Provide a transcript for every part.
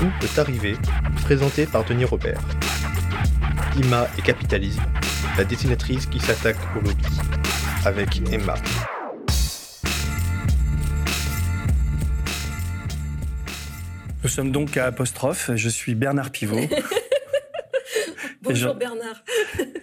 Tout peut arriver, présenté par Denis Robert. Ima et capitalisme, la dessinatrice qui s'attaque au lobby, avec Emma. Nous sommes donc à Apostrophe. Je suis Bernard Pivot. Bonjour Bernard.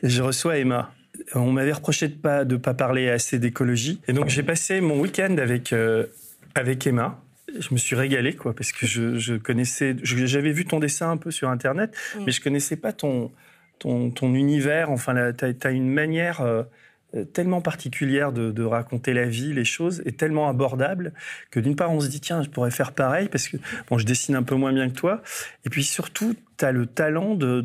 je reçois Emma. On m'avait reproché de pas de pas parler assez d'écologie, et donc j'ai passé mon week-end avec euh, avec Emma. Je me suis régalé quoi parce que je, je connaissais, j'avais vu ton dessin un peu sur internet, mm. mais je connaissais pas ton ton, ton univers. Enfin, tu as, une manière euh, tellement particulière de, raconter la vie, les choses, et tellement abordable que d'une part, on se dit, tiens, je pourrais faire pareil, parce que bon, je dessine un peu moins bien que toi. Et puis surtout, tu as le talent de,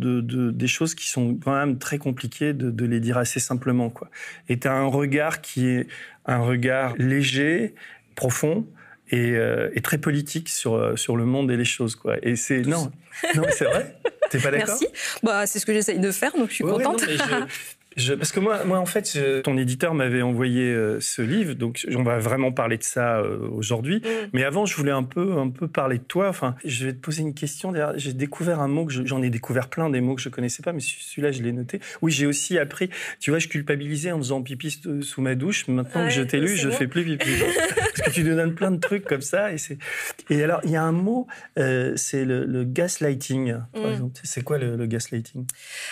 des choses qui sont quand même très compliquées de, les dire assez simplement. Quoi. Et tu as un regard qui est un regard léger, profond, et, euh, très politique sur, sur le monde et les choses. Quoi. Et c'est. Non, non c'est vrai. T'es pas d'accord? Merci. Bah, c'est ce que j'essaye de faire, donc je suis contente. parce que moi, moi, en fait, ton éditeur m'avait envoyé euh, ce livre, donc on va vraiment parler de ça euh, aujourd'hui. Mm. Mais avant, je voulais un peu, un peu parler de toi. Enfin, je vais te poser une question. J'ai découvert un mot que j'en ai découvert plein des mots que je connaissais pas, mais celui-là, je l'ai noté. Oui, j'ai aussi appris. Tu vois, je culpabilisais en faisant pipi sous ma douche. Maintenant que je t'ai lu, je fais plus pipi. parce que tu nous donnes plein de trucs comme ça. Et c'est. Et alors, il y a un mot, euh, c'est le, gaslighting. Par mm. exemple. C'est quoi le, gaslighting?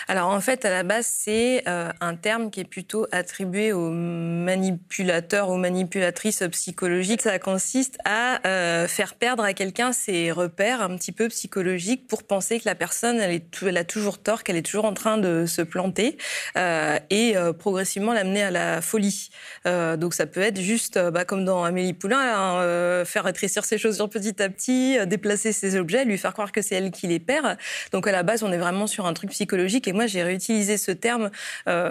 Alors, en fait, à la base, c'est un terme qui est plutôt attribué aux manipulateurs, aux manipulatrices psychologiques. Ça consiste à euh, faire perdre à quelqu'un ses repères un petit peu psychologiques pour penser que la personne, elle, est, elle a toujours tort, qu'elle est toujours en train de se planter euh, et euh, progressivement l'amener à la folie. donc ça peut être juste, bah, comme dans Amélie Poulain, hein, faire rétrécir ses chaussures petit à petit, déplacer ses objets, lui faire croire que c'est elle qui les perd. Donc à la base, on est vraiment sur un truc psychologique. Et moi, j'ai réutilisé ce terme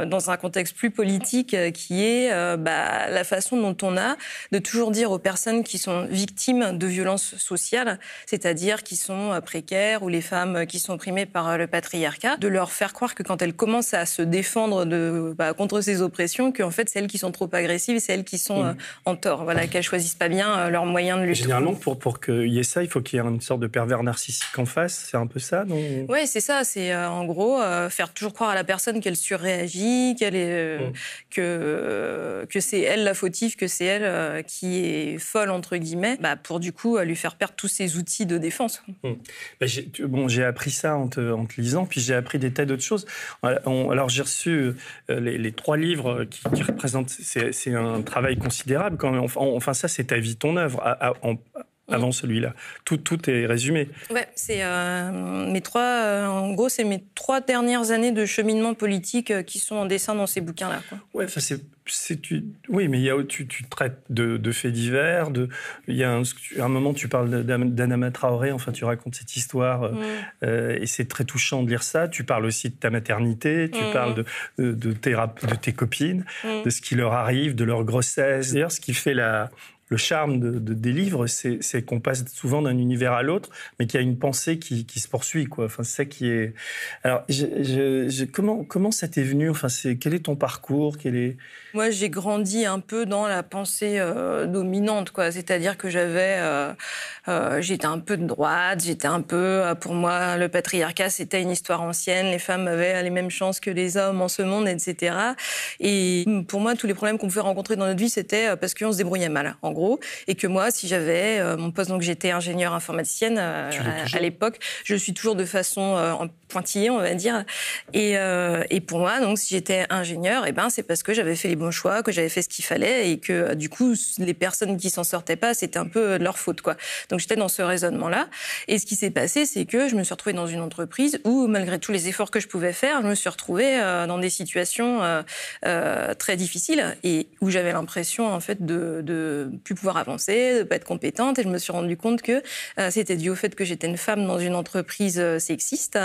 dans un contexte plus politique euh, qui est euh, bah, la façon dont on a de toujours dire aux personnes qui sont victimes de violences sociales, c'est-à-dire qui sont euh, précaires ou les femmes qui sont opprimées par le patriarcat, de leur faire croire que quand elles commencent à se défendre de, bah, contre ces oppressions, qu'en fait c'est elles qui sont trop agressives, c'est elles qui sont mmh. en tort, voilà, qu'elles choisissent pas bien leurs moyens de lutte. Généralement, pour, pour qu'il y ait ça, il faut qu'il y ait une sorte de pervers narcissique en face, c'est un peu ça, non? Oui, c'est ça, c'est en gros faire toujours croire à la personne qu'elle surréagit, qu'elle est euh, mm. que que c'est elle la fautive, que c'est elle euh, qui est folle entre guillemets, bah, pour du coup lui faire perdre tous ses outils de défense. Mm. Bah, bon, j'ai appris ça en te, en te, lisant, puis j'ai appris des tas d'autres choses. alors j'ai reçu euh, les, trois livres qui, représentent, c'est un travail considérable quand même. Enfin, ça c'est ta vie, ton œuvre. en, avant celui-là. Tout, tout est résumé. Ouais, c'est euh, mes trois, euh, en gros, c'est mes trois dernières années de cheminement politique euh, qui sont en dessin dans ces bouquins-là. Ouais, c'est, c'est, tu, oui, mais il y a, tu, tu traites de, de, faits divers. De, il y a un, un moment, tu parles d'Anama Traoré. Enfin, tu racontes cette histoire mm. et c'est très touchant de lire ça. Tu parles aussi de ta maternité. Tu mm. parles de, de, de, tes, de tes copines, mm. de ce qui leur arrive, de leur grossesse. D'ailleurs, ce qui fait la le charme de, des livres, c'est qu'on passe souvent d'un univers à l'autre, mais qu'il y a une pensée qui, se poursuit. Enfin, c'est qui est. Alors, comment ça t'est venu? Enfin, c'est quel est ton parcours? Quel est? Moi, j'ai grandi un peu dans la pensée euh, dominante, quoi. C'est-à-dire que j'avais, euh, euh, j'étais un peu de droite, j'étais un peu, pour moi, le patriarcat, c'était une histoire ancienne. Les femmes avaient les mêmes chances que les hommes en ce monde, etc. Et pour moi, tous les problèmes qu'on pouvait rencontrer dans notre vie, c'était parce qu'on se débrouillait mal. Et que moi, si j'avais euh, mon poste, donc j'étais ingénieure informaticienne euh, à, l'époque, je suis toujours de façon euh, pointillée, on va dire. Et, et pour moi, donc si j'étais ingénieure, et eh ben c'est parce que j'avais fait les bons choix, que j'avais fait ce qu'il fallait, et que du coup, les personnes qui s'en sortaient pas, c'était un peu de leur faute, quoi. Donc j'étais dans ce raisonnement-là. Et ce qui s'est passé, c'est que je me suis retrouvée dans une entreprise où, malgré tous les efforts que je pouvais faire, je me suis retrouvée dans des situations très difficiles et où j'avais l'impression en fait de, de pouvoir avancer, de pas être compétente. Et je me suis rendu compte que euh, c'était dû au fait que j'étais une femme dans une entreprise euh, sexiste.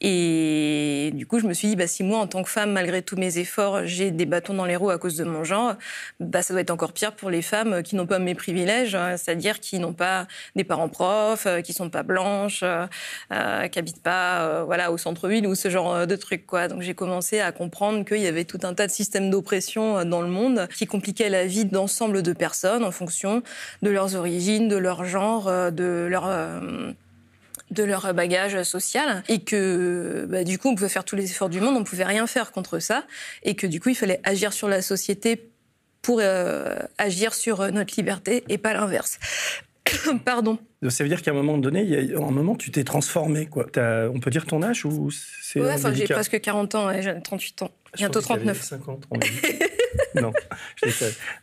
Et du coup, je me suis dit, bah, si moi, en tant que femme, malgré tous mes efforts, j'ai des bâtons dans les roues à cause de mon genre, bah, ça doit être encore pire pour les femmes qui n'ont pas mes privilèges, hein, c'est-à-dire qui n'ont pas des parents profs, euh, qui sont pas blanches, qui habitent pas, voilà, au centre-ville ou ce genre de trucs, quoi. Donc j'ai commencé à comprendre qu'il y avait tout un tas de systèmes d'oppression dans le monde qui compliquaient la vie d'ensemble de personnes en fonction de leurs origines, de leur genre, euh, de leur euh, de leur bagage social et que bah, du coup on pouvait faire tous les efforts du monde, on pouvait rien faire contre ça et que du coup il fallait agir sur la société pour euh, agir sur notre liberté et pas l'inverse. Pardon. Ça veut dire qu'à un moment donné, il y a un moment, tu t'es transformé. Quoi. on peut dire ton âge ou c'est ouais, enfin, j'ai presque 40 ans, et j'ai 38 ans. Bientôt 39. 50, non,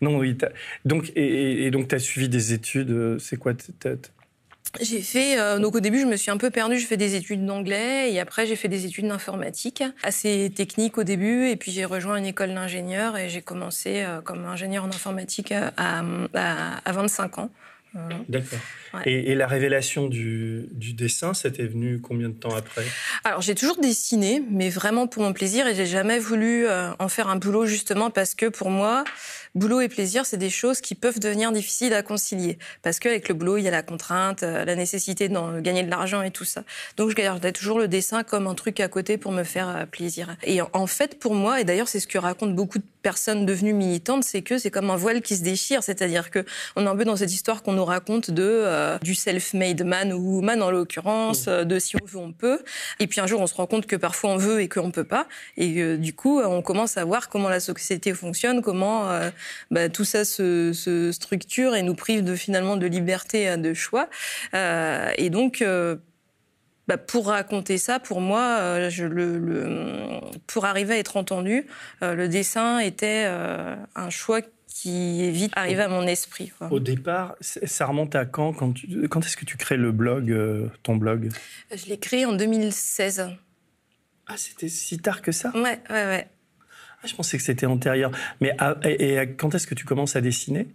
non, oui. Donc, et, donc, tu as suivi des études. Euh, c'est quoi j'ai fait, euh, donc au début, je me suis un peu perdue. Je fais des études d'anglais et après, j'ai fait des études d'informatique, assez techniques au début. Et puis, j'ai rejoint une école d'ingénieur et j'ai commencé euh, comme ingénieur en informatique à, à 25 ans. D'accord. Et, la révélation du, du dessin, c'était venu combien de temps après? Alors j'ai toujours dessiné, mais vraiment pour mon plaisir, et j'ai jamais voulu euh, en faire un boulot justement parce que pour moi, boulot et plaisir, c'est des choses qui peuvent devenir difficiles à concilier. Parce qu'avec le boulot, il y a la contrainte, euh, la nécessité de gagner de l'argent et tout ça. Donc je gardais toujours le dessin comme un truc à côté pour me faire euh, plaisir. Et en fait, pour moi, et d'ailleurs c'est ce que racontent beaucoup de personnes devenues militantes, c'est que c'est comme un voile qui se déchire. C'est-à-dire que on est un peu dans cette histoire qu'on nous raconte de euh, du self-made man ou woman en l'occurrence, mmh. de si on veut on peut. Et puis un jour on se rend compte que parfois on veut et qu'on peut pas. Et du coup on commence à voir comment la société fonctionne, comment bah, tout ça se, se, structure et nous prive de finalement de liberté de choix. Euh, et donc euh, bah, pour raconter ça, pour moi, euh, je, le, le, pour arriver à être entendu, euh, le dessin était un choix qui est vite arrivé à mon esprit. Quoi. Au départ, ça remonte à quand Quand, quand est-ce que tu crées le blog, ton blog? Je l'ai créé en 2016. Ah, c'était si tard que ça? Ouais, ouais, ouais. Je pensais que c'était antérieur. Mais et, quand est-ce que tu commences à dessiner?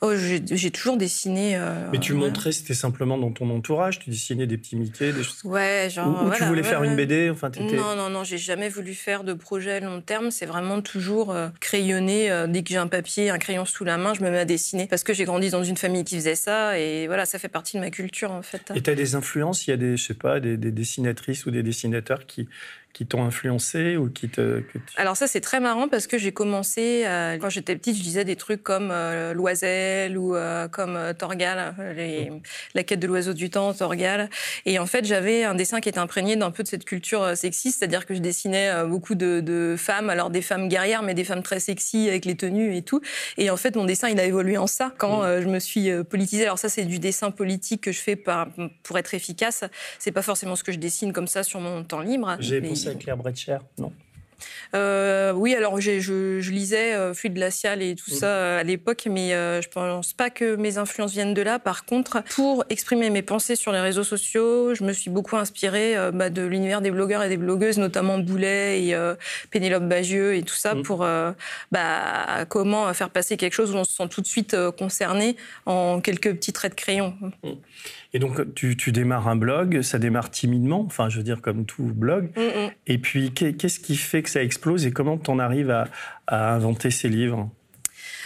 Oh, j'ai toujours dessiné. Euh, mais tu montrais, c'était simplement dans ton entourage, tu dessinais des petits Mickey, des choses. Ouais, genre. Ou, tu voulais faire une BD, enfin. Non, non, non, j'ai jamais voulu faire de projet à long terme. C'est vraiment toujours euh, crayonner. Euh, dès que j'ai un papier, un crayon sous la main, je me mets à dessiner parce que j'ai grandi dans une famille qui faisait ça et voilà, ça fait partie de ma culture en fait. Et tu as des influences? Il y a des, je sais pas, des dessinatrices ou des dessinateurs qui qui t'ont influencé ou qui te... Alors ça, c'est très marrant parce que j'ai commencé, euh, quand j'étais petite, je disais des trucs comme euh, Loisel ou euh, comme Torgal, les, la quête de l'oiseau du temps, Torgal. Et en fait, j'avais un dessin qui était imprégné d'un peu de cette culture sexiste, c'est-à-dire que je dessinais beaucoup de, de, femmes, alors des femmes guerrières, mais des femmes très sexy avec les tenues et tout. Et en fait, mon dessin, il a évolué en ça quand je me suis politisée. Alors ça, c'est du dessin politique que je fais par, pour être efficace. C'est pas forcément ce que je dessine comme ça sur mon temps libre. J'ai c'est Claire Bretcher, non euh, oui, alors je, je, lisais euh, Fluide glacial et tout mm. ça euh, à l'époque, mais euh, je pense pas que mes influences viennent de là. Par contre, pour exprimer mes pensées sur les réseaux sociaux, je me suis beaucoup inspirée bah, de l'univers des blogueurs et des blogueuses, notamment Boulet et Pénélope Bagieux et tout ça, mm. pour bah, comment faire passer quelque chose où on se sent tout de suite concerné en quelques petits traits de crayon. Mm. Et donc, tu, tu, démarres un blog, ça démarre timidement, enfin, je veux dire, comme tout blog. Et puis, qu'est-ce qui fait que ça explose et comment tu en arrives à, à inventer ces livres?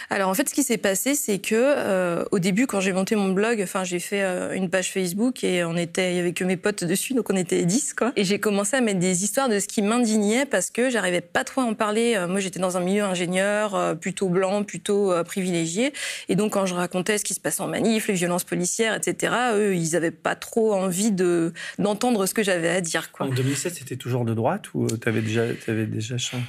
Alors en fait, ce qui s'est passé, c'est que euh, au début, quand j'ai monté mon blog, enfin j'ai fait euh, une page Facebook et on était, il y avait que mes potes dessus, donc on était 10 quoi. Et j'ai commencé à mettre des histoires de ce qui m'indignait parce que j'arrivais pas trop à en parler. Euh, moi, j'étais dans un milieu ingénieur, plutôt blanc, plutôt privilégié, et donc quand je racontais ce qui se passait en manif, les violences policières, etc., eux, ils avaient pas trop envie de d'entendre ce que j'avais à dire quoi. En 2007, c'était toujours de droite ou t'avais déjà, t'avais déjà changé?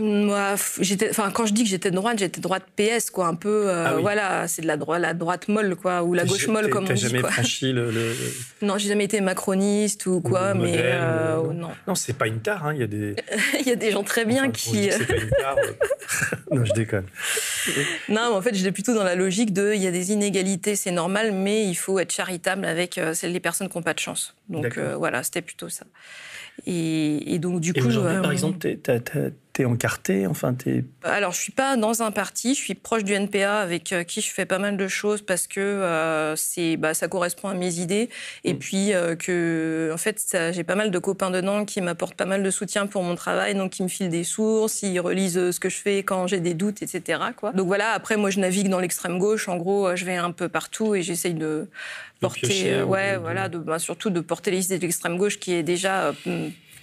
Moi, j'étais, enfin, quand je dis que j'étais de droite, j'étais droite PS, quoi, un peu, euh, ah voilà, c'est de la droite, la droite molle, quoi, ou la gauche molle, comme on dit. T'as jamais franchi le, Non, j'ai jamais été macroniste ou quoi, mais euh, non. Non, c'est pas une tare, hein. Il y a des. Il y a des gens très bien qui. C'est pas une tare. non, je déconne. non, mais en fait, j'étais plutôt dans la logique de, il y a des inégalités, c'est normal, mais il faut être charitable avec euh, les personnes qui n'ont pas de chance. Donc voilà, c'était plutôt ça. Et, donc du coup, par exemple, t'es encarté, enfin t'es. Alors je suis pas dans un parti, je suis proche du NPA avec euh, qui je fais pas mal de choses parce que euh, c'est, bah, ça correspond à mes idées et mm. puis euh, que en fait j'ai pas mal de copains dedans qui m'apportent pas mal de soutien pour mon travail, donc qui me filent des sources, ils relisent ce que je fais quand j'ai des doutes, etc. Quoi. Donc voilà, après moi je navigue dans l'extrême gauche, en gros je vais un peu partout et j'essaye de porter, ouais, voilà, de, bah, surtout de porter les idées de l'extrême gauche qui est déjà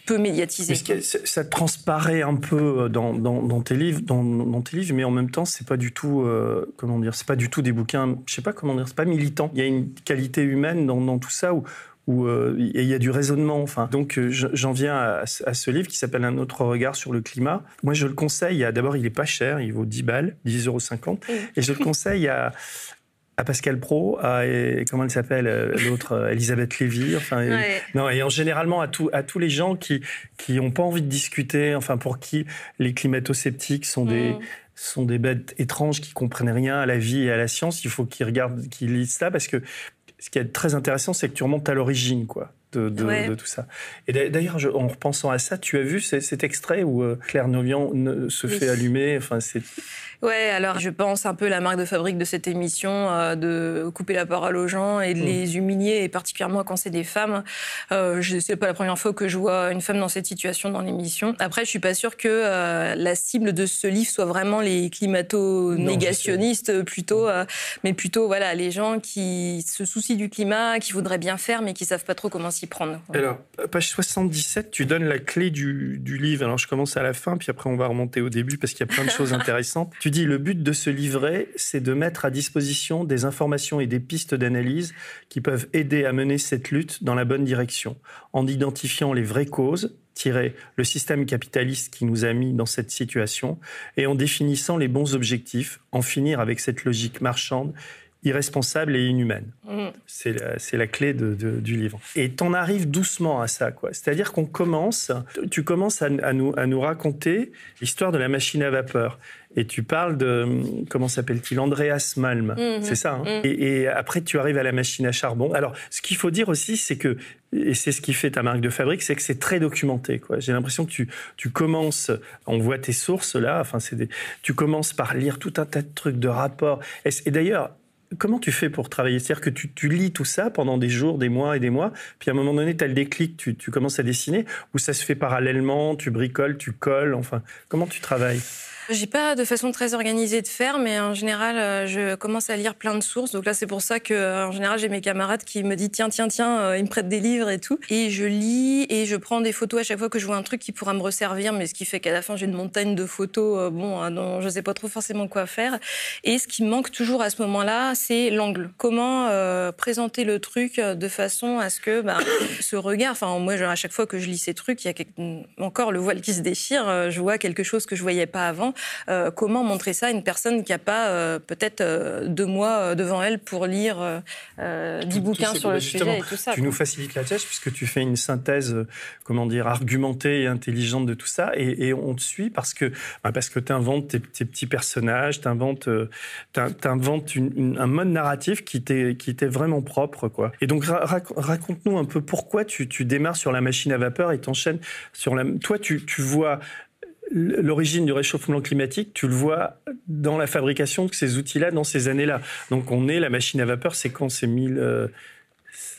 peu médiatisé. Mais ça transparaît un peu dans, dans, tes livres, dans, dans, tes livres, mais en même temps, c'est pas du tout, euh, comment dire, c'est pas du tout des bouquins, je sais pas comment dire, c'est pas militant. Il y a une qualité humaine dans, tout ça où où euh, il y a du raisonnement. Enfin, donc euh, j'en viens à, ce livre qui s'appelle Un autre regard sur le climat. Moi, je le conseille. D'abord, il est pas cher, il vaut 10 balles, 10,50 euros. Et je le conseille à, à Pascal Pro, à comment elle s'appelle euh, l'autre, Elisabeth Lévy. Enfin, non, et en généralement à, tout, à tous les gens qui qui n'ont pas envie de discuter. Enfin, pour qui les climato-sceptiques sont des mm. sont des bêtes étranges qui comprennent rien à la vie et à la science. Il faut qu'ils regardent, qu'ils lisent ça parce que ce qui est très intéressant, c'est que tu remontes à l'origine, quoi. De, de, tout ça. Et d'ailleurs, en repensant à ça, tu as vu cet, extrait où euh, Claire Novian se fait allumer. Enfin, c'est Ouais, alors je pense un peu la marque de fabrique de cette émission, euh, de couper la parole aux gens et de mm. les humilier, et particulièrement quand c'est des femmes. Euh, c'est pas la première fois que je vois une femme dans cette situation dans l'émission. Après, je suis pas sûre que euh, la cible de ce livre soit vraiment les climato-négationnistes, plutôt, euh, mais plutôt voilà les gens qui se soucient du climat, qui voudraient bien faire, mais qui savent pas trop comment s'y prendre. Alors, page 77, tu donnes la clé du, du livre. Alors, je commence à la fin, puis après on va remonter au début parce qu'il y a plein de choses intéressantes. Tu dis le but de ce livret, c'est de mettre à disposition des informations et des pistes d'analyse qui peuvent aider à mener cette lutte dans la bonne direction, en identifiant les vraies causes, tirer le système capitaliste qui nous a mis dans cette situation, et en définissant les bons objectifs, en finir avec cette logique marchande irresponsable et inhumaine. Mmh. C'est la, clé du livre. Et t'en arrives doucement à ça, quoi. C'est-à-dire qu'on commence, tu commences à, nous, à nous raconter l'histoire de la machine à vapeur. Et tu parles de, comment s'appelle-t-il Andreas Malm, mmh. c'est ça. Hein mmh. et, après, tu arrives à la machine à charbon. Alors, ce qu'il faut dire aussi, c'est que, et c'est ce qui fait ta marque de fabrique, c'est que c'est très documenté. Quoi. J'ai l'impression que tu, tu commences, on voit tes sources là, enfin, c'est tu commences par lire tout un tas de trucs, de rapports. et d'ailleurs, Comment tu fais pour travailler? C'est-à-dire que tu, lis tout ça pendant des jours, des mois et des mois, puis à un moment donné, tu as le déclic, tu, tu commences à dessiner, ou ça se fait parallèlement, tu bricoles, tu colles, enfin, comment tu travailles? J'ai pas de façon très organisée de faire, mais en général, euh, je commence à lire plein de sources. Donc là, c'est pour ça que, euh, en général, j'ai mes camarades qui me disent tiens, tiens, tiens, euh, ils me prêtent des livres et tout. Et je lis et je prends des photos à chaque fois que je vois un truc qui pourra me resservir, mais ce qui fait qu'à la fin, j'ai une montagne de photos, bon, dont je sais pas trop forcément quoi faire. Et ce qui me manque toujours à ce moment-là, c'est l'angle. Comment présenter le truc de façon à ce que bah, ce regard, enfin, moi, à chaque fois que je lis ces trucs, il y a encore le voile qui se déchire. Je vois quelque chose que je voyais pas avant. Euh, comment montrer ça à une personne qui n'a pas euh, peut-être euh, deux mois devant elle pour lire dix bouquins sur le sujet et tout ça. Tu nous facilites la tâche puisque tu fais une synthèse, comment dire, argumentée et intelligente de tout ça, et, on te suit parce que bah, parce que tu inventes tes, petits personnages, tu inventes, un mode narratif qui t'est vraiment propre, quoi. Et donc raconte-nous un peu pourquoi tu, démarres sur la machine à vapeur et t'enchaînes sur la. Toi, tu, tu vois l'origine du réchauffement climatique, tu le vois dans la fabrication de ces outils-là, dans ces années-là. Donc on est la machine à vapeur, c'est quand? C'est 1000,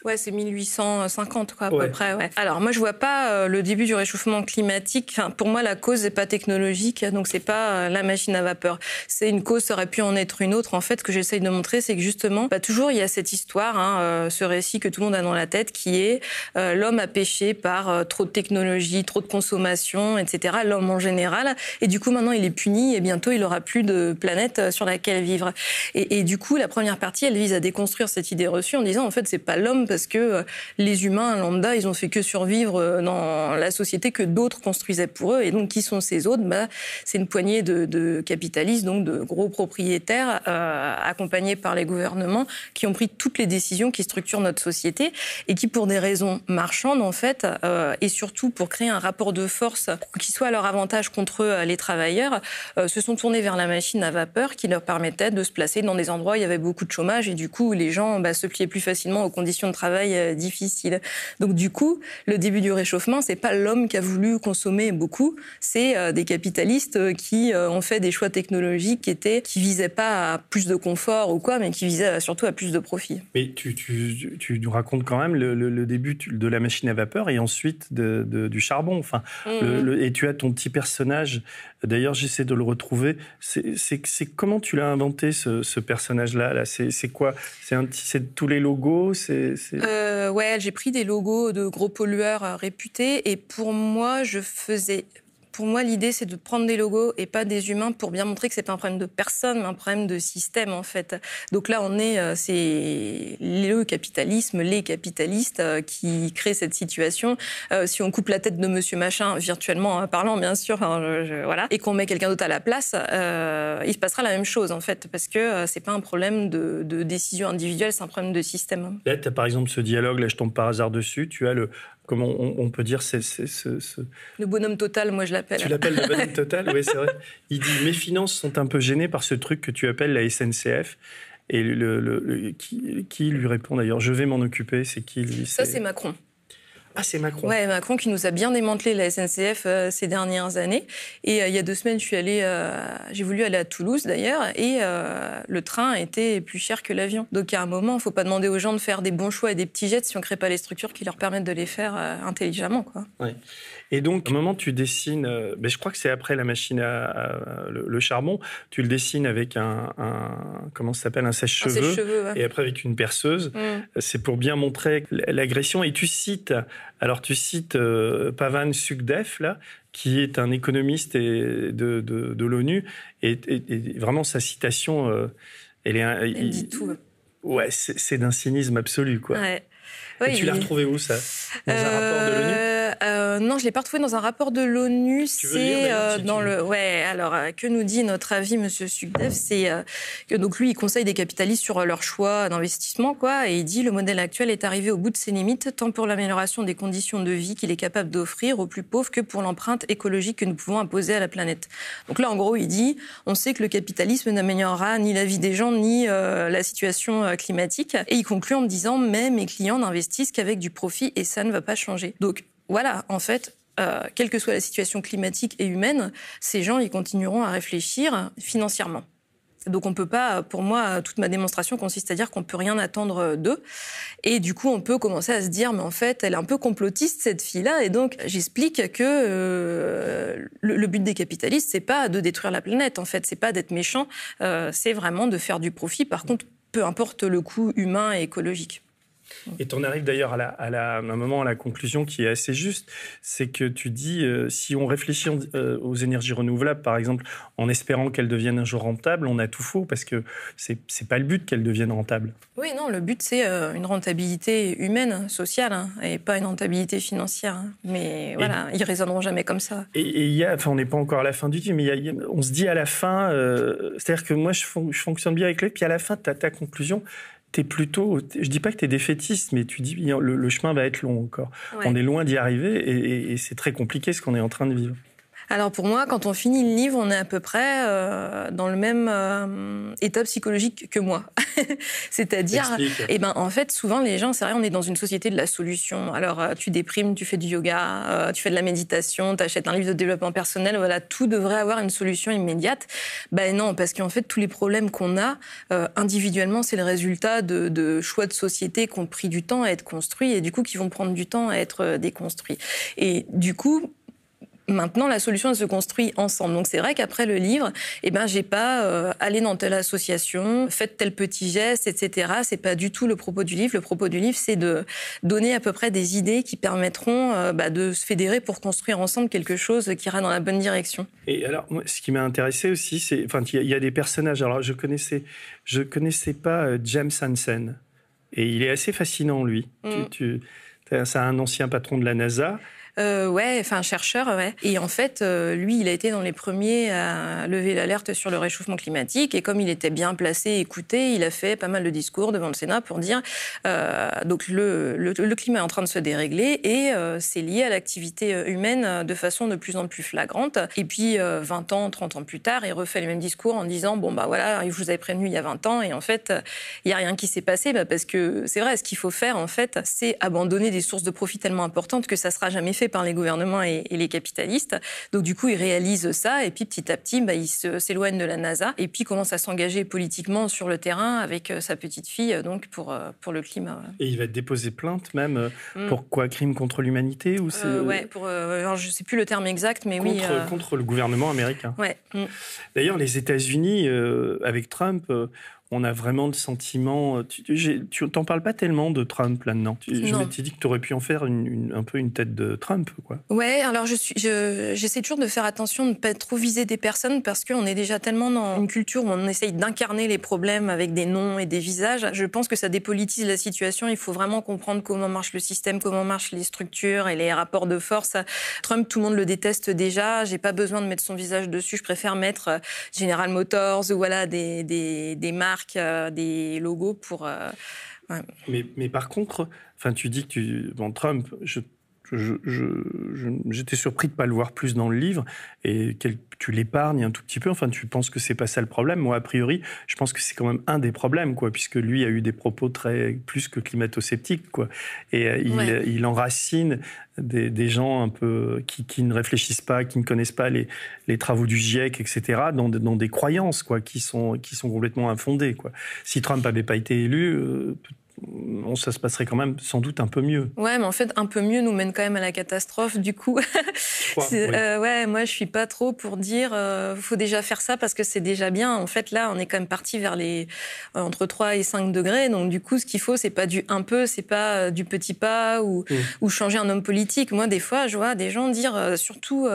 Ouais, c'est 1850 quoi, à peu près. Ouais. Alors moi je vois pas euh, le début du réchauffement climatique. Enfin, pour moi la cause n'est pas technologique, donc c'est pas euh, la machine à vapeur. C'est une cause, ça aurait pu en être une autre. En fait, ce que j'essaye de montrer, c'est que justement, bah, toujours il y a cette histoire, hein, euh, ce récit que tout le monde a dans la tête, qui est l'homme a péché par trop de technologie, trop de consommation, etc. L'homme en général, et du coup maintenant il est puni et bientôt il aura plus de planète sur laquelle vivre. Et, et du coup la première partie, elle vise à déconstruire cette idée reçue en disant en fait c'est pas l'homme parce que euh, les humains lambda, ils ont fait que survivre euh, dans la société que d'autres construisaient pour eux. Et donc, qui sont ces autres? Bah, C'est une poignée de, capitalistes, donc de gros propriétaires, euh, accompagnés par les gouvernements, qui ont pris toutes les décisions qui structurent notre société et qui, pour des raisons marchandes, en fait, et surtout pour créer un rapport de force qui soit à leur avantage contre les travailleurs, se sont tournés vers la machine à vapeur qui leur permettait de se placer dans des endroits où il y avait beaucoup de chômage et du coup, les gens bah, se pliaient plus facilement aux conditions de travail euh, difficile. Donc du coup, le début du réchauffement, c'est pas l'homme qui a voulu consommer beaucoup, c'est euh, des capitalistes euh, qui ont fait des choix technologiques qui étaient qui visaient pas à plus de confort ou quoi, mais qui visaient surtout à plus de profit. Mais tu, tu, tu nous racontes quand même le, début de la machine à vapeur et ensuite de, du charbon. Enfin, mmh. et tu as ton petit personnage. D'ailleurs, j'essaie de le retrouver. C'est comment tu l'as inventé ce, personnage-là -là, c'est quoi? C'est tous les logos? C'est c'est, Ouais, j'ai pris des logos de gros pollueurs réputés. Et pour moi, je faisais pour moi, l'idée, c'est de prendre des logos et pas des humains pour bien montrer que c'est pas un problème de personne, mais un problème de système, en fait. Donc là, on est, euh, c'est le capitalisme, les capitalistes euh, qui créent cette situation. Euh, si on coupe la tête de Monsieur Machin, virtuellement parlant, bien sûr, hein, voilà, et qu'on met quelqu'un d'autre à la place, il se passera la même chose, en fait, parce que c'est pas un problème de, décision individuelle, c'est un problème de système. Là, tu as par exemple ce dialogue, là, je tombe par hasard dessus. Tu as le, comment on, peut dire c'est, ce, Le bonhomme total, moi je l'appelle. Tu l'appelles le bonhomme total Oui, c'est vrai. Il dit Mes finances sont un peu gênées par ce truc que tu appelles la SNCF. Et le, qui, lui répond d'ailleurs Je vais m'en occuper. C'est qui lui Ça, c'est Macron. Ah, c'est Macron. Ouais, Macron qui nous a bien démantelé la SNCF euh, ces dernières années. Et euh, il y a deux semaines, je suis allée, euh, j'ai voulu aller à Toulouse d'ailleurs, et le train était plus cher que l'avion. Donc à un moment, il ne faut pas demander aux gens de faire des bons choix et des petits jets si on ne crée pas les structures qui leur permettent de les faire intelligemment, quoi. Ouais. Et donc, à un moment, tu dessines, mais ben, je crois que c'est après la machine à, le, charbon, tu le dessines avec un, comment ça s'appelle, un sèche-cheveux, et après avec une perceuse. Mm. C'est pour bien montrer l'agression. Et tu cites alors tu cites euh, Pavan Sukdev, là, qui est un économiste de, de, l'ONU, et, vraiment sa citation, euh, elle est... Il, dit tout. Ouais, c'est d'un cynisme absolu, quoi. et tu l'as retrouvé où, ça? Dans un rapport de l'ONU? Euh, non, je l'ai pas retrouvé dans un rapport de l'ONU. C'est euh, dans le. Ouais. Alors, euh, que nous dit notre avis, Monsieur Sugdev C'est que donc lui, il conseille des capitalistes sur leur choix d'investissement, quoi. Et il dit le modèle actuel est arrivé au bout de ses limites, tant pour l'amélioration des conditions de vie qu'il est capable d'offrir aux plus pauvres que pour l'empreinte écologique que nous pouvons imposer à la planète. Donc là, en gros, il dit on sait que le capitalisme n'améliorera ni la vie des gens ni la situation climatique. Et il conclut en disant mais mes clients n'investissent qu'avec du profit et ça ne va pas changer. Donc voilà, en fait, euh, quelle que soit la situation climatique et humaine, ces gens, ils continueront à réfléchir financièrement. Donc on peut pas, pour moi, toute ma démonstration consiste à dire qu'on peut rien attendre d'eux. Et du coup, on peut commencer à se dire, mais en fait, elle est un peu complotiste cette fille-là. Et donc, j'explique que euh, le, but des capitalistes, c'est pas de détruire la planète. En fait, c'est pas d'être méchant. Euh, c'est vraiment de faire du profit. Par contre, peu importe le coût humain et écologique. Et tu en arrives d'ailleurs à, un moment à la conclusion qui est assez juste, c'est que tu dis, euh, si on réfléchit euh, aux énergies renouvelables, par exemple, en espérant qu'elles deviennent un jour rentables, on a tout faux, parce que c'est n'est pas le but qu'elles deviennent rentables. Oui, non, le but c'est euh, une rentabilité humaine, sociale, hein, et pas une rentabilité financière. Hein. Mais voilà, ils raisonneront jamais comme ça. Et il y a, enfin, on n'est pas encore à la fin du film, mais on se dit à la fin, c'est-à-dire que moi je, je, fonctionne bien avec lui, puis à la fin, tu as ta conclusion, tu es plutôt, je dis pas que tu es défaitiste, mais tu dis le, chemin va être long encore. On est loin d'y arriver et c'est très compliqué ce qu'on est en train de vivre. Alors pour moi, quand on finit le livre, on est à peu près euh, dans le même euh, état psychologique que moi. C'est-à-dire, eh ben en fait, souvent les gens, c'est vrai, on est dans une société de la solution. Alors euh, tu déprimes, tu fais du yoga, tu fais de la méditation, tu achètes un livre de développement personnel, voilà, tout devrait avoir une solution immédiate. Ben non, parce qu'en fait, tous les problèmes qu'on a individuellement, c'est le résultat de, de, choix de société qui ont pris du temps à être construits et du coup qui vont prendre du temps à être déconstruits. Et du coup, Maintenant, la solution elle se construit ensemble. Donc c'est vrai qu'après le livre, eh ben j'ai pas euh, allé dans telle association, faites tel petit geste, etc. C'est pas du tout le propos du livre. Le propos du livre, c'est de donner à peu près des idées qui permettront euh, bah, de se fédérer pour construire ensemble quelque chose qui ira dans la bonne direction. Et alors, moi, ce qui m'a intéressé aussi, c'est, enfin, il y, a des personnages. Alors, je connaissais, je connaissais pas euh, James Hansen, et il est assez fascinant lui. Mm. Tu, c'est un ancien patron de la NASA. Euh, ouais, enfin chercheur, ouais. Et en fait, euh, lui, il a été dans les premiers à lever l'alerte sur le réchauffement climatique. Et comme il était bien placé, écouté, il a fait pas mal de discours devant le Sénat pour dire euh, donc le, le, climat est en train de se dérégler et euh, c'est lié à l'activité humaine de façon de plus en plus flagrante. Et puis 20 ans, 30 ans plus tard, il refait les mêmes discours en disant bon bah voilà, je vous avais prévenu il y a 20 ans et en fait il y a rien qui s'est passé bah, parce que c'est vrai, ce qu'il faut faire en fait, c'est abandonner des sources de profit tellement importantes que ça sera jamais fait par les gouvernements et, les capitalistes. Donc du coup, il réalise ça et puis petit à petit, bah, il s'éloigne de la NASA et puis commence à s'engager politiquement sur le terrain avec euh, sa petite fille euh, donc pour, euh, pour le climat. Et il va déposer plainte même mm. pour quoi? Crime contre l'humanité ou c'est Ouais, pour alors, je sais plus le terme exact, mais contre, oui. Contre le gouvernement américain. Ouais. Mm. D'ailleurs, les États-Unis avec Trump on a vraiment le sentiment. Tu t'en parles pas tellement de Trump là-dedans. Je m'étais dit que tu aurais pu en faire un peu une tête de Trump, quoi. Ouais, alors je suis, j'essaie toujours de faire attention de ne pas trop viser des personnes parce qu'on est déjà tellement dans une culture où on essaye d'incarner les problèmes avec des noms et des visages. Je pense que ça dépolitise la situation. Il faut vraiment comprendre comment marche le système, comment marchent les structures et les rapports de force. Trump, tout le monde le déteste déjà. J'ai pas besoin de mettre son visage dessus. Je préfère mettre euh, General Motors ou voilà des, des, des marques, euh, des logos pour. Euh, mais, mais, par contre, tu dis que tu, bon, Trump, je j'étais surpris de ne pas le voir plus dans le livre et tu l'épargnes un tout petit peu. Enfin, tu penses que c'est pas ça le problème. Moi, a priori, je pense que c'est quand même un des problèmes, quoi, puisque lui a eu des propos très plus que climato-sceptiques, quoi. Et euh, il, enracine des, gens un peu qui, ne réfléchissent pas, qui ne connaissent pas les, travaux du GIEC, etc., dans, des croyances, quoi, qui sont qui sont complètement infondées, quoi. Si Trump n'avait pas été élu, euh, ça se passerait quand même sans doute un peu mieux. Ouais, mais en fait, un peu mieux nous mène quand même à la catastrophe, du coup. Euh, ouais, moi, je suis pas trop pour dire, euh, faut déjà faire ça parce que c'est déjà bien. En fait, là, on est quand même parti vers les euh, entre 3 et 5 degrés. Donc, du coup, ce qu'il faut, c'est pas du un peu, c'est pas euh, du petit pas ou, mm. ou changer un homme politique. Moi, des fois, je vois des gens dire, surtout,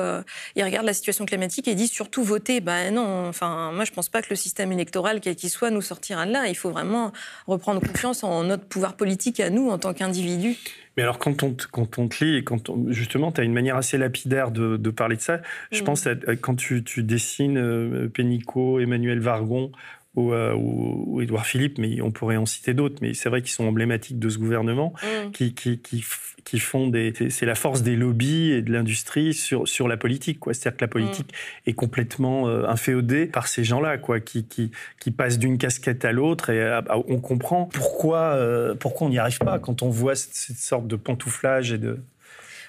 ils regardent la situation climatique et disent surtout voter. Ben non, enfin, moi, je pense pas que le système électoral, quel qu'il soit, nous sortira de là. Il faut vraiment reprendre confiance en notre pouvoir politique à nous en tant qu'individus. Mais alors, quand on, quand on te lit, et quand justement, tu as une manière assez lapidaire de, parler de ça, je mm. pense quand tu, tu dessines euh, Pénicaud, Emmanuel Vargon euh, ou, Édouard Philippe, mais on pourrait en citer d'autres, mais c'est vrai qu'ils sont emblématiques de ce gouvernement, mm. qui, qui, qui, qui, font des... C'est la force des lobbies et de l'industrie sur, sur la politique, quoi. C'est-à-dire que la politique mm. est complètement euh, inféodée par ces gens-là, quoi, qui, qui, qui passent d'une casquette à l'autre et euh, on comprend pourquoi, pourquoi on n'y arrive pas quand on voit cette, cette sorte de pantouflage et de...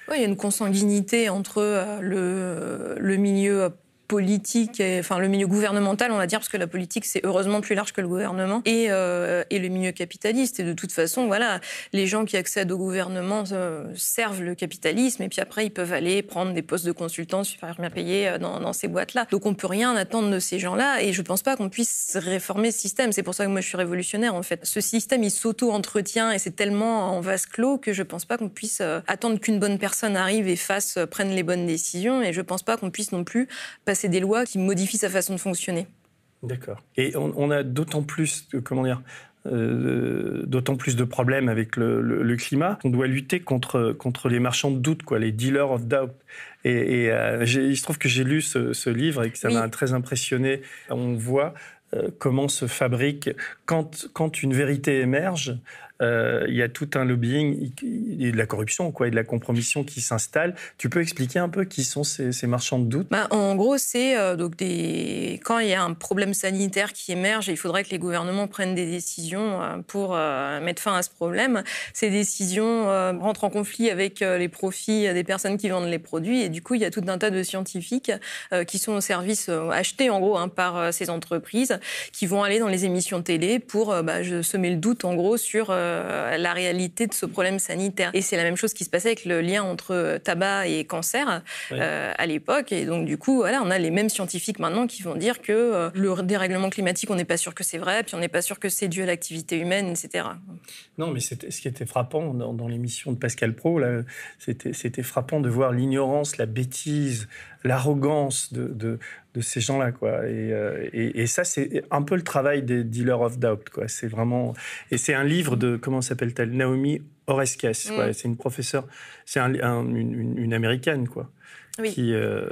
Oui, il y a une consanguinité entre le, le milieu politique, enfin le milieu gouvernemental, on va dire, parce que la politique c'est heureusement plus large que le gouvernement, et, euh, et le milieu capitaliste. Et de toute façon, voilà, les gens qui accèdent au gouvernement euh, servent le capitalisme, et puis après ils peuvent aller prendre des postes de consultants super bien payés euh, dans, dans ces boîtes-là. Donc on peut rien attendre de ces gens-là, et je pense pas qu'on puisse réformer ce système. C'est pour ça que moi je suis révolutionnaire en fait. Ce système il s'auto-entretient et c'est tellement en vase clos que je pense pas qu'on puisse attendre qu'une bonne personne arrive et fasse prenne les bonnes décisions, et je pense pas qu'on puisse non plus c'est des lois qui modifient sa façon de fonctionner. D'accord. Et on, a d'autant plus, comment dire, euh, d'autant plus de problèmes avec le, climat qu'on doit lutter contre, contre les marchands de doute, quoi, les dealers of doubt. Et, euh, il se trouve que j'ai lu ce, livre et que ça m'a très impressionné. On voit euh, comment se fabrique, quand, une vérité émerge, euh, il y a tout un lobbying et de la corruption quoi, et de la compromission qui s'installe. Tu peux expliquer un peu qui sont ces, marchands de doute bah, En gros, c'est euh, quand il y a un problème sanitaire qui émerge, il faudrait que les gouvernements prennent des décisions euh, pour mettre fin à ce problème. Ces décisions rentrent en conflit avec les profits des personnes qui vendent les produits, et du coup, il y a tout un tas de scientifiques qui sont au service achetés en gros hein, par ces entreprises, qui vont aller dans les émissions télé pour bah, semer le doute en gros sur euh, la réalité de ce problème sanitaire. Et c'est la même chose qui se passait avec le lien entre tabac et cancer euh, à l'époque. Et donc, du coup, voilà, on a les mêmes scientifiques maintenant qui vont dire que euh, le dérèglement climatique, on n'est pas sûr que c'est vrai, puis on n'est pas sûr que c'est dû à l'activité humaine, etc. Non, mais ce qui était frappant dans, l'émission de Pascal Pro, c'était frappant de voir l'ignorance, la bêtise, l'arrogance de, de, ces gens-là, quoi. Et, et, ça, c'est un peu le travail des dealers of doubt, quoi. C'est vraiment et c'est un livre de comment s'appelle-t-elle? Naomi Oreskes. Mm. C'est une professeure, c'est une, américaine, quoi. Qui, euh,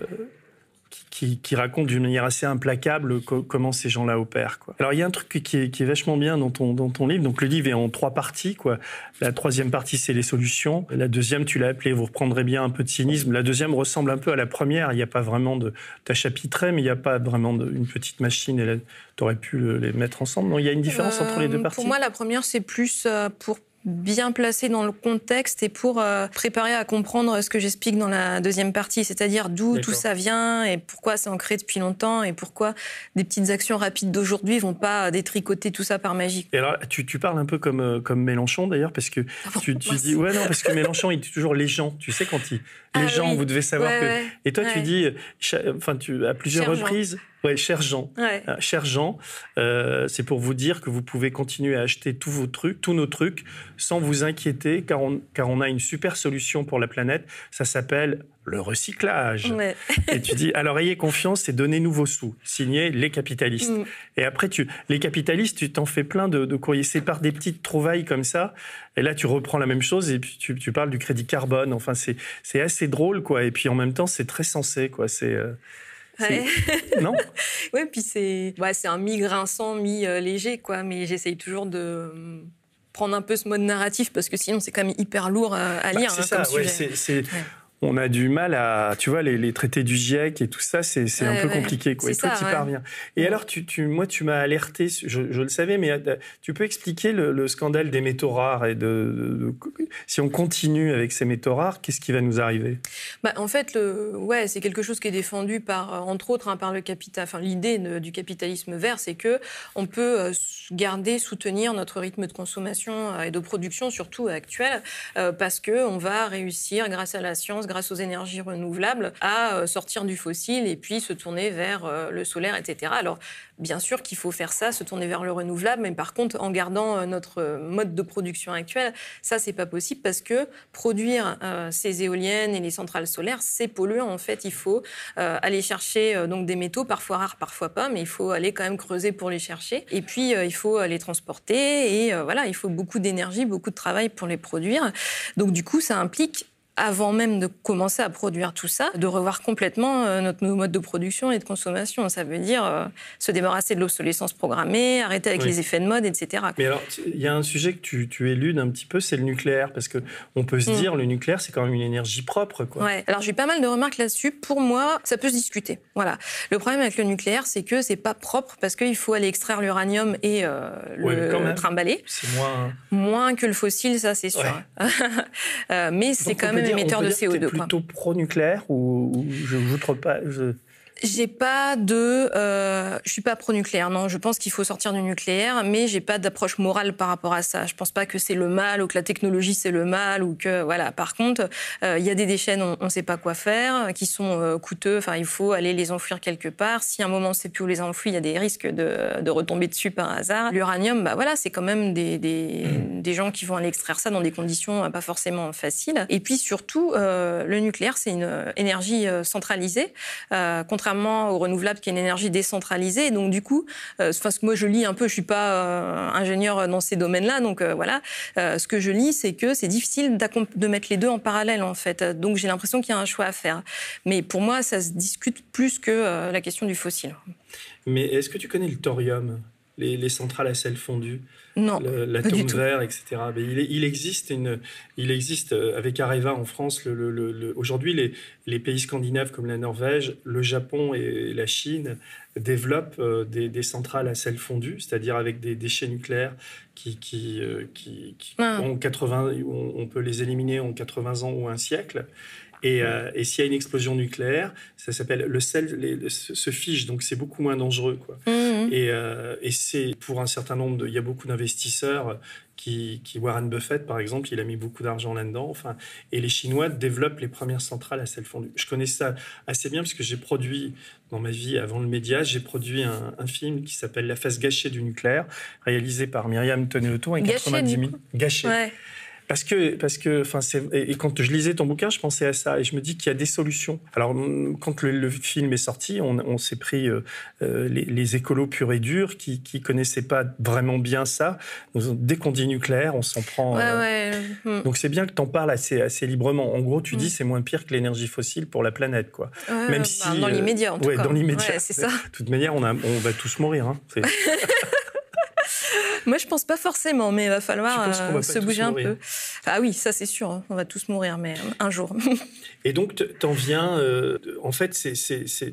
qui, raconte d'une manière assez implacable comment ces gens-là opèrent. Quoi. Alors il y a un truc qui est, qui est, vachement bien dans ton, dans ton livre. Donc le livre est en trois parties. Quoi. La troisième partie, c'est les solutions. La deuxième, tu l'as appelée, vous reprendrez bien un peu de cynisme. La deuxième ressemble un peu à la première. Il n'y a pas vraiment de... T'as chapitré, mais il n'y a pas vraiment de, une petite machine. Et tu aurais pu les mettre ensemble. Non, il y a une différence entre les deux euh, parties Pour moi, la première, c'est plus euh, pour bien placé dans le contexte et pour euh, préparer à comprendre ce que j'explique dans la deuxième partie, c'est-à-dire d'où tout ça vient et pourquoi c'est ancré depuis longtemps et pourquoi des petites actions rapides d'aujourd'hui vont pas détricoter tout ça par magie. Et alors, tu, tu parles un peu comme, euh, comme Mélenchon d'ailleurs, parce que ah tu, tu dis, ouais, non, parce que Mélenchon, il dit toujours les gens, tu sais, quand il, les ah gens, vous devez savoir que. Et toi, tu dis, enfin, tu, à plusieurs reprises, Ouais, cher Jean. Ouais. Euh, cher Jean, euh, c'est pour vous dire que vous pouvez continuer à acheter tous vos trucs, tous nos trucs, sans vous inquiéter, car on, car on a une super solution pour la planète. Ça s'appelle le recyclage. Ouais. Et tu dis, alors ayez confiance et donnez-nous vos sous. Signé les capitalistes. Mm. Et après, tu, les capitalistes, tu t'en fais plein de, de courriers. C'est par des petites trouvailles comme ça. Et là, tu reprends la même chose et puis tu, tu parles du crédit carbone. Enfin, c'est, c'est assez drôle, quoi. Et puis en même temps, c'est très sensé, quoi. C'est, euh, Ouais. non? Ouais, puis c'est ouais, un mi-grinçant, mi-léger, quoi. Mais j'essaye toujours de euh, prendre un peu ce mode narratif parce que sinon, c'est quand même hyper lourd à, à Bah, lire. c'est hein, ça, ouais, c'est- Ouais. On a du mal à, tu vois, les, les traités du GIEC et tout ça, c'est, un peu ouais. compliqué, quoi. Et toi, ça, tu ouais. parviens. Et alors, tu, tu, moi, tu m'as alerté, je, je le savais, mais euh, tu peux expliquer le, le scandale des métaux rares et de, de- de- si on continue avec ces métaux rares, qu'est-ce qui va nous arriver? Bah, en fait, le, ouais, c'est quelque chose qui est défendu par, euh, entre autres, hein, par le capital. Enfin, l'idée du capitalisme vert, c'est que on peut euh, garder, soutenir notre rythme de consommation et de production, surtout actuel, euh, parce que on va réussir, grâce à la science, grâce aux énergies renouvelables, à euh, sortir du fossile et puis se tourner vers euh, le solaire, etc. Alors, bien sûr qu'il faut faire ça, se tourner vers le renouvelable, mais par contre, en gardant euh, notre mode de production actuel, ça, c'est pas possible parce que produire ces éoliennes et les centrales solaires, c'est polluant. En fait, il faut aller chercher donc des métaux, parfois rares, parfois pas, mais il faut aller quand même creuser pour les chercher. Et puis, il faut les transporter et voilà, il faut beaucoup d'énergie, beaucoup de travail pour les produire. Donc, du coup, ça implique avant même de commencer à produire tout ça, de revoir complètement euh, notre nos modes de production et de consommation. Ça veut dire euh, se débarrasser de l'obsolescence programmée, arrêter avec Oui. les effets de mode, etc. Mais alors, il y a un sujet que tu, tu éludes un petit peu, c'est le nucléaire, parce que on peut se Mm. dire, le nucléaire, c'est quand même une énergie propre, quoi. Ouais. Alors j'ai eu pas mal de remarques là-dessus. Pour moi, ça peut se discuter. Voilà. Le problème avec le nucléaire, c'est que c'est pas propre parce qu'il faut aller extraire l'uranium et euh, Ouais, mais quand le trimballer. C'est moins. Moins que le fossile, ça c'est sûr. Euh, mais c'est quand même émetteur de dire que t'es CO2. quoi. plutôt pro-nucléaire ou, ou je j'outre pas je... J'ai pas de, euh, je suis pas pro-nucléaire. Non, je pense qu'il faut sortir du nucléaire, mais j'ai pas d'approche morale par rapport à ça. Je pense pas que c'est le mal ou que la technologie c'est le mal ou que voilà. Par contre, euh, il y a des déchets dont on sait pas quoi faire, qui sont euh, coûteux. Enfin, il faut aller les enfouir quelque part. Si à un moment on sait plus où les enfouir, il y a des risques de, de retomber dessus par hasard. L'uranium, bah voilà, c'est quand même des, des, des gens qui vont aller extraire ça dans des conditions euh, pas forcément faciles. Et puis surtout, euh, le nucléaire c'est une énergie centralisée, euh, au renouvelable qui est une énergie décentralisée. Donc du coup, euh, que moi je lis un peu, je suis pas euh, ingénieur dans ces domaines-là, donc euh, voilà. Euh, ce que je lis, c'est que c'est difficile de mettre les deux en parallèle en fait. Donc j'ai l'impression qu'il y a un choix à faire. Mais pour moi, ça se discute plus que la question du fossile. Mais est-ce que tu connais le thorium? Les, les centrales à sel fondu, l'atome vert, etc. Mais il, existe une, il existe euh, avec Areva en France. Le, le- le- le- Aujourd'hui, les, les pays scandinaves comme la Norvège, le Japon et la Chine développent euh, des, des centrales à sel fondu, c'est-à-dire avec des déchets nucléaires qui, qui, euh, qui, qui Ah. ont 80, on, on peut les éliminer en 80 ans ou un siècle. Et, euh, et s'il y a une explosion nucléaire, ça s'appelle le sel les- le- se fige, donc c'est beaucoup moins dangereux. Quoi. Mhm. Et, euh, et c'est pour un certain nombre de. Il y a beaucoup d'investisseurs qui, qui. Warren Buffett, par exemple, il a mis beaucoup d'argent là-dedans. Enfin, et les Chinois développent les premières centrales à sel fondu. Je connais ça assez bien parce que j'ai produit, dans ma vie avant le média, j'ai produit un, un film qui s'appelle La face gâchée du nucléaire, réalisé par Myriam Tonneauton et Gâché, 90 du 000. Gâché. Ouais. Parce que, parce que, enfin, et quand je lisais ton bouquin, je pensais à ça et je me dis qu'il y a des solutions. Alors, hum, quand le, le film est sorti, on, on s'est pris euh, euh, les, les écolos purs et durs qui, qui connaissaient pas vraiment bien ça. Dès qu'on dit nucléaire, on s'en prend. Ouais, euh, ouais. Mhm. Donc c'est bien que tu en parles assez, assez librement. En gros, tu Mm. dis c'est moins pire que l'énergie fossile pour la planète, quoi. Ouais, Même bah, si, dans l'immédiat, en tout ouais, cas. dans l'immédiat. C'est ça. De toute manière, on, a, on va tous mourir. Hein. Moi, je pense pas forcément, mais il va falloir va euh, se bouger un peu. Ah oui, ça c'est sûr. hein. On va tous mourir, mais euh, un jour. Et donc, t'en viens, euh, en fait,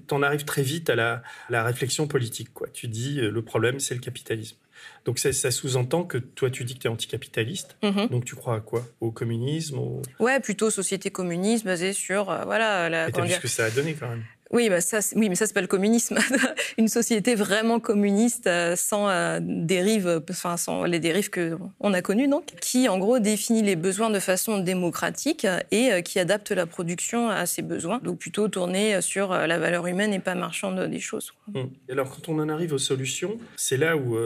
t'en arrives très vite à la, la réflexion politique. Quoi. Tu dis, euh, le problème, c'est le capitalisme. Donc, ça, ça sous-entend que toi, tu dis que tu es anticapitaliste. Mhm. Donc, tu crois à quoi? Au communisme au... Ouais, plutôt société communiste basée sur euh, voilà la. Et t'as comment vu ce que ça a donné, quand même. Oui, bah oui, mais ça c'est pas le communisme. Une société vraiment communiste euh, sans euh, dérives, enfin sans les dérives que on a connues donc, qui en gros définit les besoins de façon démocratique et euh, qui adapte la production à ses besoins. Donc plutôt tourné sur la valeur humaine et pas marchande des choses. Hum. Et alors quand on en arrive aux solutions, c'est là où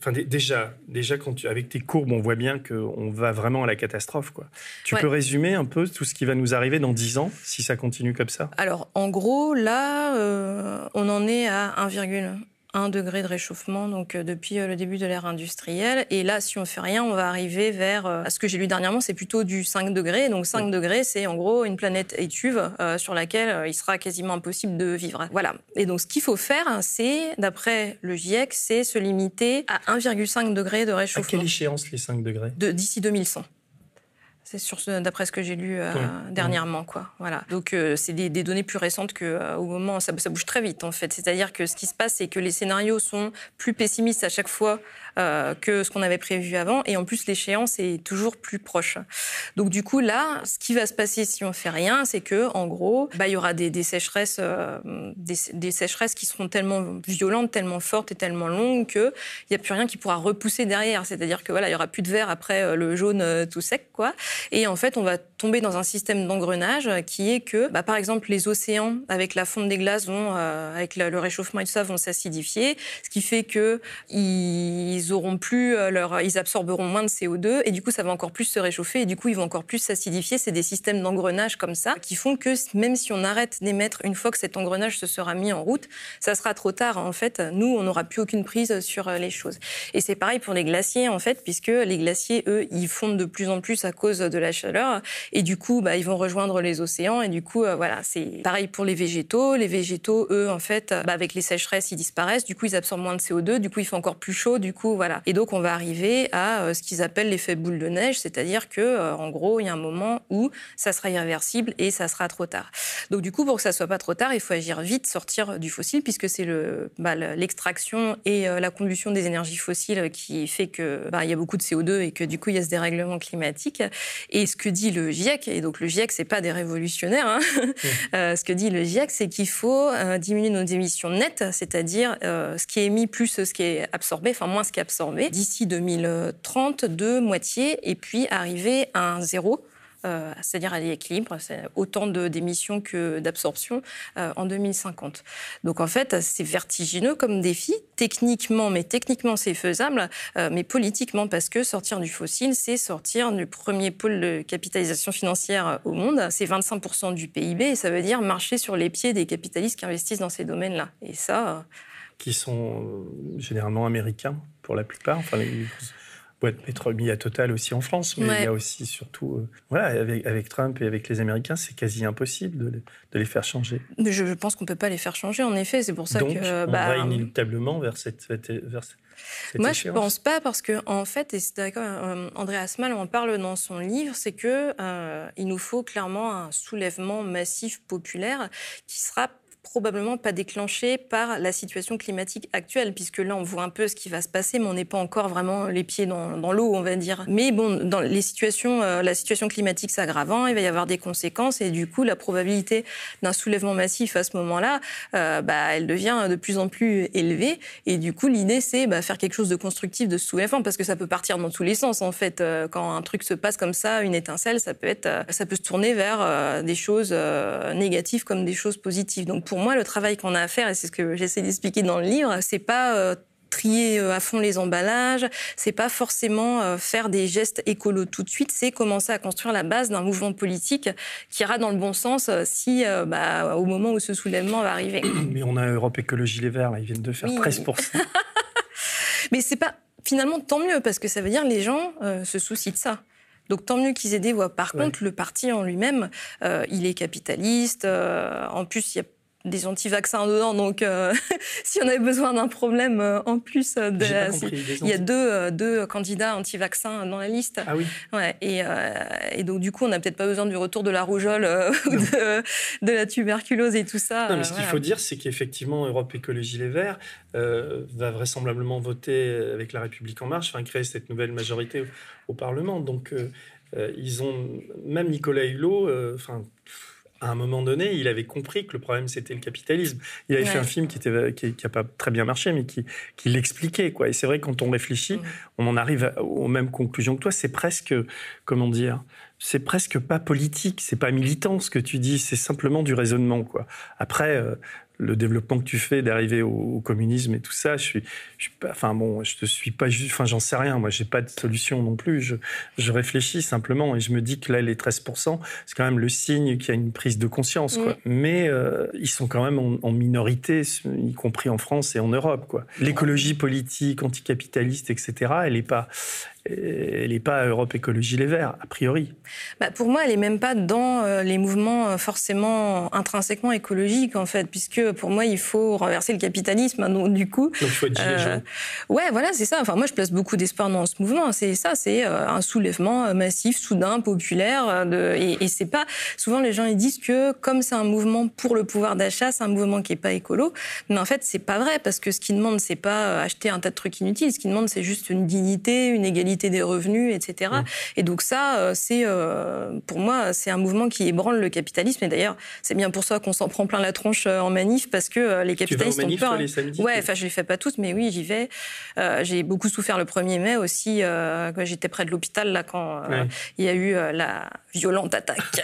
Enfin, déjà, déjà quand tu, avec tes courbes, on voit bien qu'on va vraiment à la catastrophe. Quoi. Tu peux résumer un peu tout ce qui va nous arriver dans 10 ans, si ça continue comme ça? Alors, en gros, là, euh, on en est à 1,1 1 degré de réchauffement donc euh, depuis euh, le début de l'ère industrielle. Et là, si on fait rien, on va arriver vers, euh, ce que j'ai lu dernièrement, c'est plutôt du 5 degrés. Donc 5 degrés, c'est en gros une planète étuve sur laquelle il sera quasiment impossible de vivre. Voilà. Et donc ce qu'il faut faire, c'est, d'après le GIEC, c'est se limiter à 1,5 degré de réchauffement. À quelle échéance les 5 degrés? D'ici 2100. C'est d'après ce que j'ai lu euh, dernièrement, quoi. Voilà. Donc euh, c'est des, données plus récentes que euh, au moment ça, ça, bouge très vite en fait. C'est-à-dire que ce qui se passe, c'est que les scénarios sont plus pessimistes à chaque fois que ce qu'on avait prévu avant, et en plus l'échéance est toujours plus proche. Donc du coup là, ce qui va se passer si on fait rien, c'est que en gros, bah il y aura des, sécheresses, des, des, sécheresses qui seront tellement violentes, tellement fortes et tellement longues que il y a plus rien qui pourra repousser derrière. C'est-à-dire que voilà, il y aura plus de verre après le jaune tout sec, quoi. Et en fait, on va tomber dans un système d'engrenage qui est que, bah, par exemple, les océans, avec la fonte des glaces, vont, euh, avec le, réchauffement et tout ça, vont s'acidifier, ce qui fait que ils auront plus euh, ils absorberont moins de CO2 et du coup, ça va encore plus se réchauffer et du coup, ils vont encore plus s'acidifier. C'est des systèmes d'engrenage comme ça qui font que même si on arrête d'émettre une fois que cet engrenage se sera mis en route, ça sera trop tard. En fait, nous, on n'aura plus aucune prise sur euh, les choses. Et c'est pareil pour les glaciers, en fait, puisque les glaciers, eux, ils fondent de plus en plus à cause de la chaleur. Et du coup, bah, ils vont rejoindre les océans. Et du coup, euh, voilà, c'est pareil pour les végétaux. Les végétaux, eux, en fait, bah, avec les sécheresses, ils disparaissent. Du coup, ils absorbent moins de CO2. Du coup, il fait encore plus chaud. Du coup, voilà. Et donc, on va arriver à euh, ce qu'ils appellent l'effet boule de neige, c'est-à-dire que, euh, en gros, il y a un moment où ça sera irréversible et ça sera trop tard. Donc, du coup, pour que ça soit pas trop tard, il faut agir vite, sortir du fossile, puisque c'est le, bah, l'extraction et la combustion des énergies fossiles qui fait que, bah, il y a beaucoup de CO2 et que, du coup, il y a ce dérèglement climatique. Et ce que dit le GIEC, et donc le GIEC, c'est pas des révolutionnaires, hein. euh, ce que dit le GIEC, c'est qu'il faut euh, diminuer nos émissions nettes, c'est-à-dire euh, ce qui est émis plus ce qui est absorbé, enfin moins ce qui est absorbé, d'ici 2030 de moitié, et puis arriver à un zéro euh, c'est-à-dire à l'équilibre, c'est autant d'émissions que d'absorption euh, en 2050. Donc en fait, c'est vertigineux comme défi, techniquement, mais techniquement c'est faisable, euh, mais politiquement parce que sortir du fossile, c'est sortir du premier pôle de capitalisation financière au monde, c'est 25% du PIB, et ça veut dire marcher sur les pieds des capitalistes qui investissent dans ces domaines-là. Et ça... Qui sont généralement américains pour la plupart. Enfin, les boîte pétrole, il y a Total aussi en France, mais il y a aussi surtout, euh, voilà, avec, avec, Trump et avec les Américains, c'est quasi impossible de, de, les faire changer. Je, je pense qu'on ne peut pas les faire changer, en effet, c'est pour ça Donc, que... on bah, va inéluctablement vers cette... Vers cette moi, je ne pense pas parce que, en fait, et c'est d'accord, euh, André Asmal en parle dans son livre, c'est que euh, il nous faut clairement un soulèvement massif populaire qui sera probablement pas déclenché par la situation climatique actuelle, puisque là, on voit un peu ce qui va se passer, mais on n'est pas encore vraiment les pieds dans, l'eau, on va dire. Mais bon, dans les situations, euh, la situation climatique s'aggravant, il va y avoir des conséquences, et du coup, la probabilité d'un soulèvement massif à ce moment-là, euh, bah, elle devient de plus en plus élevée. Et du coup, l'idée, c'est bah, faire quelque chose de constructif de soulèvement, parce que ça peut partir dans tous les sens, en fait. Euh, quand un truc se passe comme ça, une étincelle, ça peut être, ça peut se tourner vers des choses négatives comme des choses positives. Pour moi, le travail qu'on a à faire, et c'est ce que j'essaie d'expliquer dans le livre, c'est pas euh, trier euh, à fond les emballages, c'est pas forcément euh, faire des gestes écolos tout de suite, c'est commencer à construire la base d'un mouvement politique qui ira dans le bon sens si, bah, au moment où ce soulèvement va arriver. Mais on a Europe Écologie Les Verts, là, ils viennent de faire 13%. Mais c'est pas finalement tant mieux parce que ça veut dire les gens se soucient de ça. Donc tant mieux qu'ils aient des voix. Par contre, le parti en lui-même, il est capitaliste. en plus, il y a des anti-vaccins dedans. Donc, euh, si on avait besoin d'un problème euh, en plus, euh, de il y a deux, deux candidats anti-vaccins dans la liste. Ah oui. Ouais, et, et donc, du coup, on n'a peut-être pas besoin du retour de la rougeole ou de, de, la tuberculose et tout ça. Non, mais ce qu'il faut dire, c'est qu'effectivement, Europe Écologie Les Verts va vraisemblablement voter avec la République En Marche, enfin, créer cette nouvelle majorité au, au Parlement. Donc, ils ont, même Nicolas Hulot, enfin à un moment donné, il avait compris que le problème c'était le capitalisme. Il avait fait un film qui était qui, a pas très bien marché, mais qui, qui l'expliquait quoi. Et c'est vrai quand on réfléchit, on en arrive aux mêmes conclusions que toi. C'est presque comment dire c'est presque pas politique, c'est pas militant ce que tu dis, c'est simplement du raisonnement quoi. Après, euh, le développement que tu fais d'arriver au, communisme et tout ça, je suis, je suis pas, enfin bon, je te suis pas juste, enfin j'en sais rien, moi j'ai pas de solution non plus, je, je, réfléchis simplement et je me dis que là les 13%, c'est quand même le signe qu'il y a une prise de conscience, quoi. Mais euh, ils sont quand même en, minorité, y compris en France et en Europe, quoi. L'écologie politique, anticapitaliste, etc., elle est pas, elle n'est pas Europe Écologie Les Verts, a priori. Bah pour moi, elle n'est même pas dans euh, les mouvements euh, forcément intrinsèquement écologiques, en fait, puisque pour moi, il faut renverser le capitalisme. Hein, donc, du coup. Donc, il faut être euh, Ouais, voilà, c'est ça. Enfin, moi, je place beaucoup d'espoir dans ce mouvement. C'est ça, c'est un soulèvement massif, soudain, populaire. De... Et, et c'est pas. Souvent, les gens ils disent que comme c'est un mouvement pour le pouvoir d'achat, c'est un mouvement qui est pas écolo. Mais en fait, c'est pas vrai, parce que ce qu'ils demandent, c'est pas acheter un tas de trucs inutiles. Ce qu'ils demandent, c'est juste une dignité, une égalité des revenus, etc. Et donc ça, euh, c'est euh, pour moi, c'est un mouvement qui ébranle le capitalisme. Et d'ailleurs, c'est bien pour ça qu'on s'en prend plein la tronche euh, en manif, parce que les capitalistes ont peur. les samedis, ouais, enfin, je les fais pas toutes, mais oui, j'y vais. j'ai beaucoup souffert le 1er mai aussi, quand j'étais près de l'hôpital, là, quand il y a eu la violente attaque.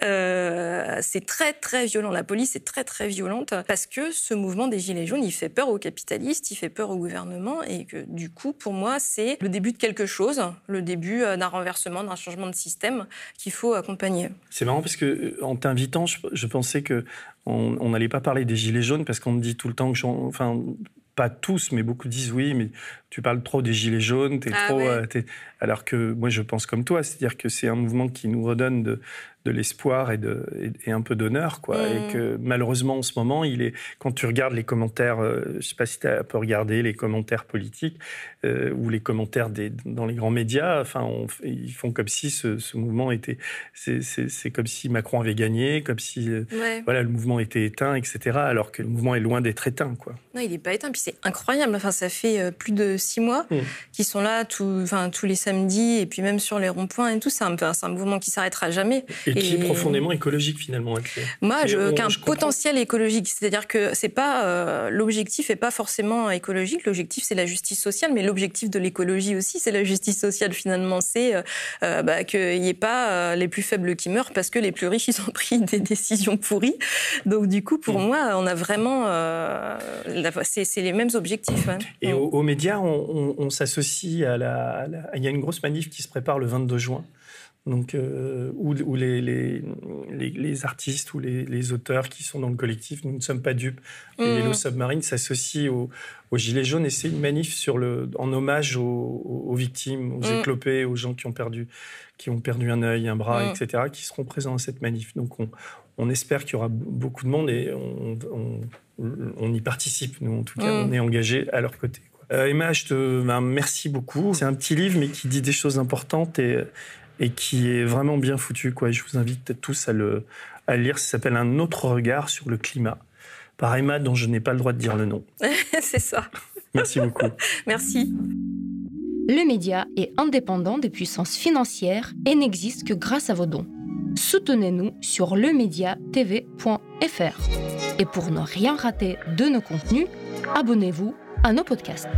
c'est très, très violent. La police est très, très violente parce que ce mouvement des Gilets jaunes, il fait peur aux capitalistes, il fait peur au gouvernement et que du coup, pour moi, c'est le début de quelque chose, le début euh, d'un renversement, d'un changement de système qu'il faut accompagner. C'est marrant parce que euh, en t'invitant, je, pensais que on n'allait pas parler des gilets jaunes parce qu'on me dit tout le temps que, enfin, pas tous, mais beaucoup disent oui, mais tu parles trop des gilets jaunes, t'es ah trop, euh, alors que moi je pense comme toi, c'est-à-dire que c'est un mouvement qui nous redonne de, de l'espoir et, de, et, un peu d'honneur, quoi. Et mmh. que malheureusement, en ce moment, il est, quand tu regardes les commentaires, euh, je sais pas si tu as peu regardé les commentaires politiques euh, ou les commentaires des, dans les grands médias, enfin, ils font comme si ce, ce mouvement était, c'est comme si Macron avait gagné, comme si, euh, voilà, le mouvement était éteint, etc. Alors que le mouvement est loin d'être éteint, quoi. Non, il n'est pas éteint. Puis c'est incroyable. Enfin, ça fait plus de six mois mmh. qu'ils sont là, tout, enfin, tous les samedis, et puis même sur les ronds-points et tout. C'est un, un, mouvement qui s'arrêtera jamais. Et, qui est profondément écologique finalement. Moi, je, qu'un potentiel écologique, c'est-à-dire que c'est pas euh, l'objectif est pas forcément écologique. L'objectif c'est la justice sociale, mais l'objectif de l'écologie aussi c'est la justice sociale finalement. C'est euh, euh bah, qu'il n'y ait pas les plus faibles qui meurent parce que les plus riches ils ont pris des décisions pourries. Donc du coup, pour mm. moi, on a vraiment c'est les mêmes objectifs. Hein. Et mm. aux, médias, on, on, s'associe à la, Il y a une grosse manif qui se prépare le 22 juin donc, euh, où, les, les, les, artistes ou les, auteurs qui sont dans le collectif, nous ne sommes pas dupes, mmh. Yellow Submarine s'associent aux, aux, Gilets jaunes et c'est une manif sur le, en hommage aux, victimes, aux mmh. éclopés, aux gens qui ont perdu, qui ont perdu un œil, un bras, mmh. etc., qui seront présents à cette manif. Donc on, on espère qu'il y aura beaucoup de monde et on, on, y participe. Nous, en tout cas, on est engagés à leur côté. Euh, Emma, je te ben, merci beaucoup. C'est un petit livre, mais qui dit des choses importantes et et qui est vraiment bien foutu. Quoi. Je vous invite tous à le, à lire. Ça s'appelle Un autre regard sur le climat par Emma, dont je n'ai pas le droit de dire le nom. C'est ça. Merci beaucoup. Merci. Le média est indépendant des puissances financières et n'existe que grâce à vos dons. Soutenez-nous sur lemediatv.fr. Et pour ne rien rater de nos contenus, abonnez-vous à nos podcasts.